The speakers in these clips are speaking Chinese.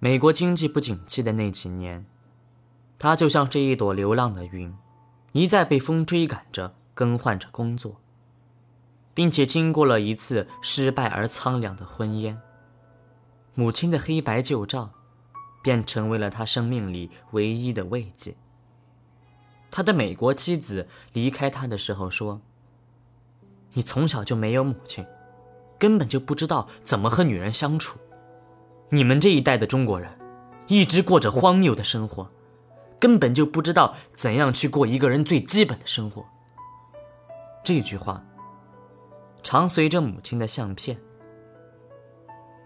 美国经济不景气的那几年，他就像这一朵流浪的云，一再被风追赶着，更换着工作，并且经过了一次失败而苍凉的婚宴。母亲的黑白旧照，便成为了他生命里唯一的慰藉。他的美国妻子离开他的时候说：“你从小就没有母亲，根本就不知道怎么和女人相处。你们这一代的中国人，一直过着荒谬的生活，根本就不知道怎样去过一个人最基本的生活。”这句话，常随着母亲的相片。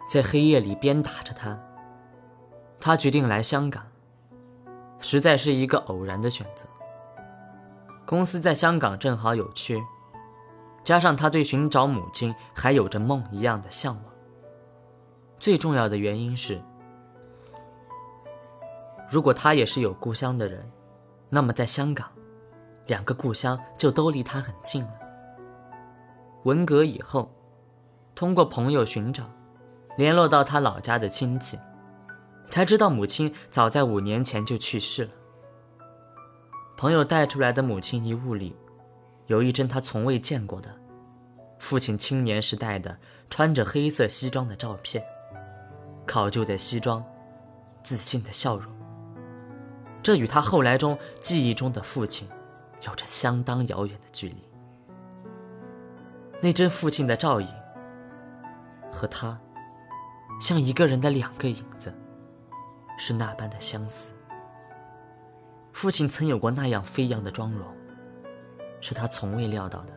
在黑夜里鞭打着他。他决定来香港，实在是一个偶然的选择。公司在香港正好有缺，加上他对寻找母亲还有着梦一样的向往。最重要的原因是，如果他也是有故乡的人，那么在香港，两个故乡就都离他很近了。文革以后，通过朋友寻找。联络到他老家的亲戚，才知道母亲早在五年前就去世了。朋友带出来的母亲遗物里，有一张他从未见过的父亲青年时代的穿着黑色西装的照片，考究的西装，自信的笑容。这与他后来中记忆中的父亲，有着相当遥远的距离。那张父亲的照影，和他。像一个人的两个影子，是那般的相似。父亲曾有过那样飞扬的妆容，是他从未料到的。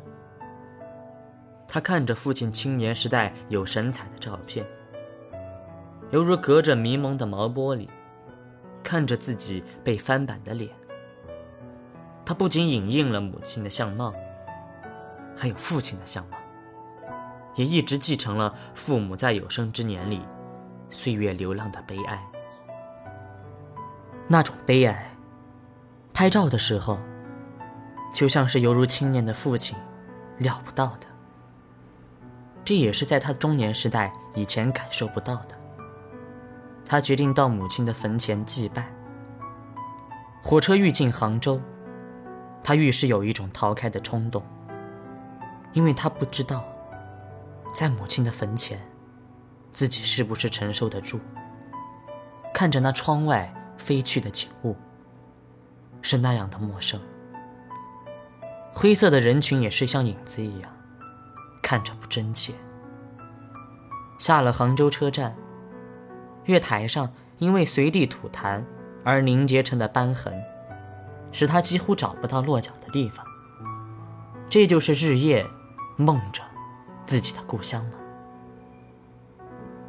他看着父亲青年时代有神采的照片，犹如隔着迷蒙的毛玻璃，看着自己被翻版的脸。他不仅影印了母亲的相貌，还有父亲的相貌。也一直继承了父母在有生之年里岁月流浪的悲哀。那种悲哀，拍照的时候，就像是犹如青年的父亲料不到的。这也是在他的中年时代以前感受不到的。他决定到母亲的坟前祭拜。火车欲进杭州，他愈是有一种逃开的冲动，因为他不知道。在母亲的坟前，自己是不是承受得住？看着那窗外飞去的景物，是那样的陌生。灰色的人群也是像影子一样，看着不真切。下了杭州车站，月台上因为随地吐痰而凝结成的斑痕，使他几乎找不到落脚的地方。这就是日夜梦着。自己的故乡吗？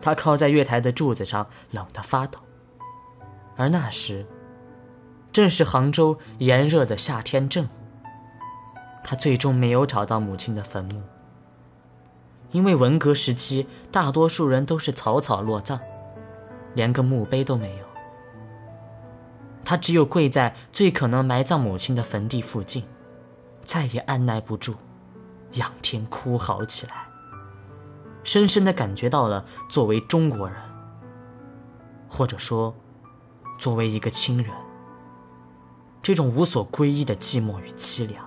他靠在月台的柱子上，冷得发抖。而那时，正是杭州炎热的夏天正午。他最终没有找到母亲的坟墓，因为文革时期，大多数人都是草草落葬，连个墓碑都没有。他只有跪在最可能埋葬母亲的坟地附近，再也按耐不住，仰天哭嚎起来。深深的感觉到了，作为中国人，或者说，作为一个亲人，这种无所归依的寂寞与凄凉。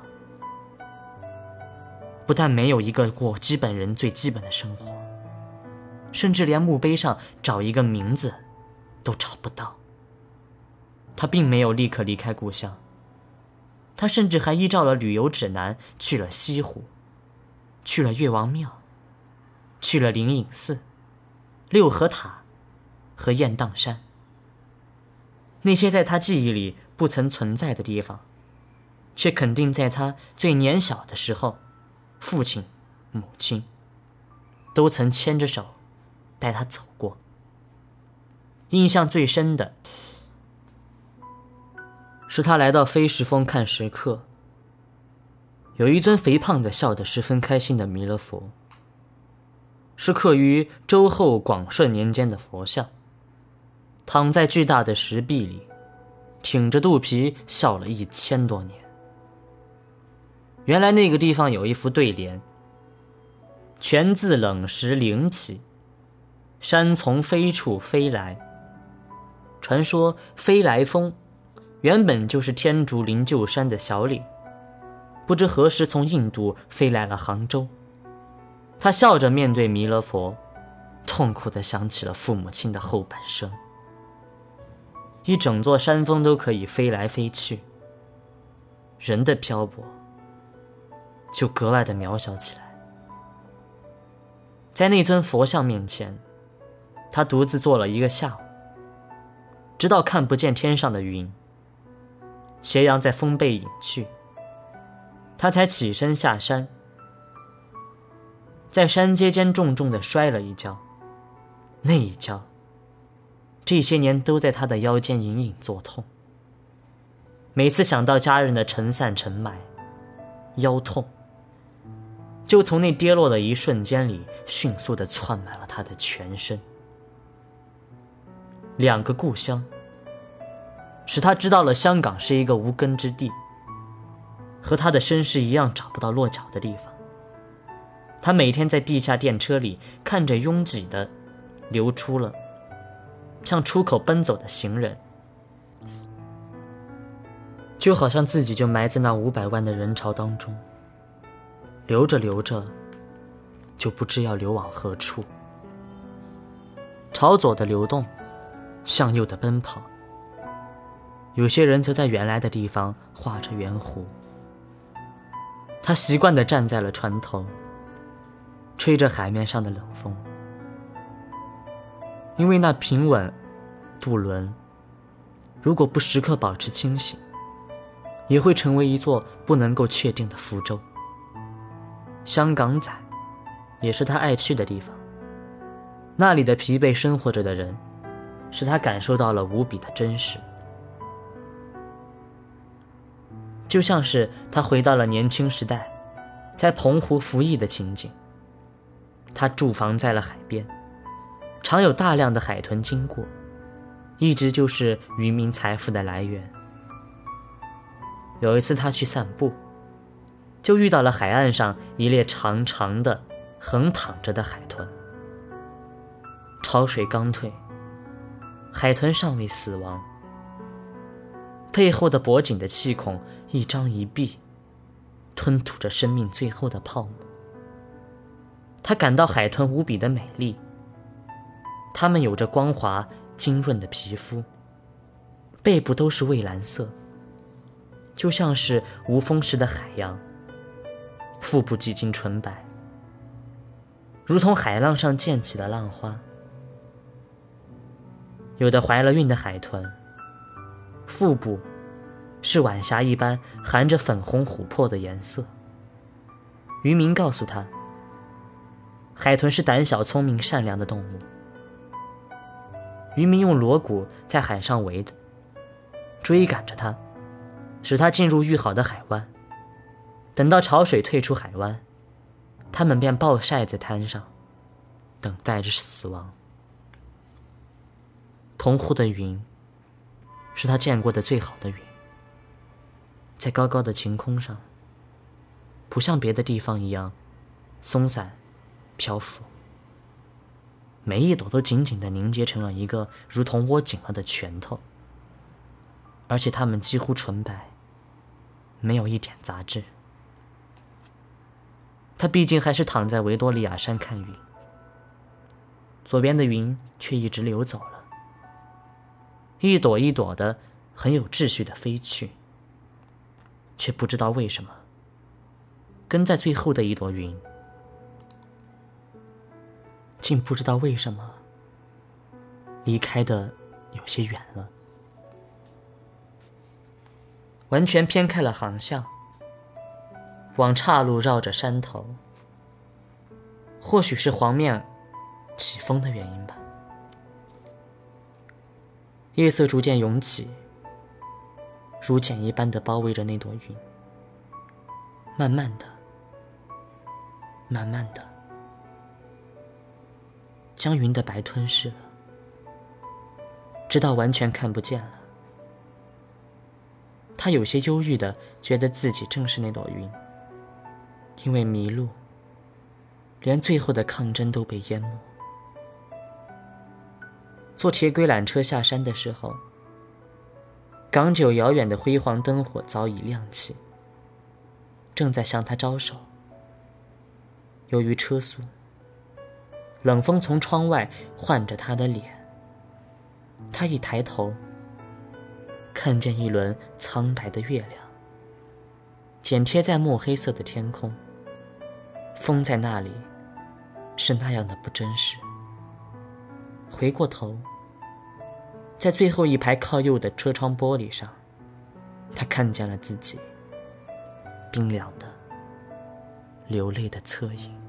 不但没有一个过基本人最基本的生活，甚至连墓碑上找一个名字，都找不到。他并没有立刻离开故乡，他甚至还依照了旅游指南去了西湖，去了岳王庙。去了灵隐寺、六合塔和雁荡山，那些在他记忆里不曾存在的地方，却肯定在他最年小的时候，父亲、母亲都曾牵着手带他走过。印象最深的是他来到飞石峰看石刻，有一尊肥胖的、笑得十分开心的弥勒佛。是刻于周后广顺年间的佛像，躺在巨大的石壁里，挺着肚皮笑了一千多年。原来那个地方有一副对联：“全自冷石灵起，山从飞处飞来，传说飞来峰原本就是天竺灵鹫山的小李，不知何时从印度飞来了杭州。他笑着面对弥勒佛，痛苦地想起了父母亲的后半生。一整座山峰都可以飞来飞去，人的漂泊就格外的渺小起来。在那尊佛像面前，他独自坐了一个下午，直到看不见天上的云，斜阳在风背隐去，他才起身下山。在山阶间重重的摔了一跤，那一跤，这些年都在他的腰间隐隐作痛。每次想到家人的尘散尘埋，腰痛，就从那跌落的一瞬间里迅速的窜满了他的全身。两个故乡，使他知道了香港是一个无根之地，和他的身世一样找不到落脚的地方。他每天在地下电车里看着拥挤的、流出了、向出口奔走的行人，就好像自己就埋在那五百万的人潮当中。流着流着，就不知要流往何处。朝左的流动，向右的奔跑。有些人则在原来的地方画着圆弧。他习惯地站在了船头。吹着海面上的冷风，因为那平稳渡轮，如果不时刻保持清醒，也会成为一座不能够确定的浮舟。香港仔，也是他爱去的地方。那里的疲惫生活着的人，使他感受到了无比的真实，就像是他回到了年轻时代，在澎湖服役的情景。他住房在了海边，常有大量的海豚经过，一直就是渔民财富的来源。有一次他去散步，就遇到了海岸上一列长长的、横躺着的海豚。潮水刚退，海豚尚未死亡，背后的脖颈的气孔一张一闭，吞吐着生命最后的泡沫。他感到海豚无比的美丽。它们有着光滑晶润的皮肤，背部都是蔚蓝色，就像是无风时的海洋。腹部几近纯白，如同海浪上溅起的浪花。有的怀了孕的海豚，腹部是晚霞一般含着粉红琥珀的颜色。渔民告诉他。海豚是胆小、聪明、善良的动物。渔民用锣鼓在海上围，追赶着它，使它进入预好的海湾。等到潮水退出海湾，它们便暴晒在滩上，等待着死亡。澎湖的云，是他见过的最好的云，在高高的晴空上，不像别的地方一样松散。漂浮，每一朵都紧紧的凝结成了一个如同握紧了的拳头，而且它们几乎纯白，没有一点杂质。他毕竟还是躺在维多利亚山看云，左边的云却一直流走了，一朵一朵的很有秩序的飞去，却不知道为什么，跟在最后的一朵云。竟不知道为什么离开的有些远了，完全偏开了航向，往岔路绕着山头。或许是黄面起风的原因吧。夜色逐渐涌起，如茧一般的包围着那朵云，慢慢的，慢慢的。将云的白吞噬了，直到完全看不见了。他有些忧郁的觉得自己正是那朵云，因为迷路，连最后的抗争都被淹没。坐铁轨缆车下山的时候，港九遥远的辉煌灯火早已亮起，正在向他招手。由于车速，冷风从窗外唤着他的脸。他一抬头，看见一轮苍白的月亮，剪贴在墨黑色的天空。风在那里，是那样的不真实。回过头，在最后一排靠右的车窗玻璃上，他看见了自己冰凉的、流泪的侧影。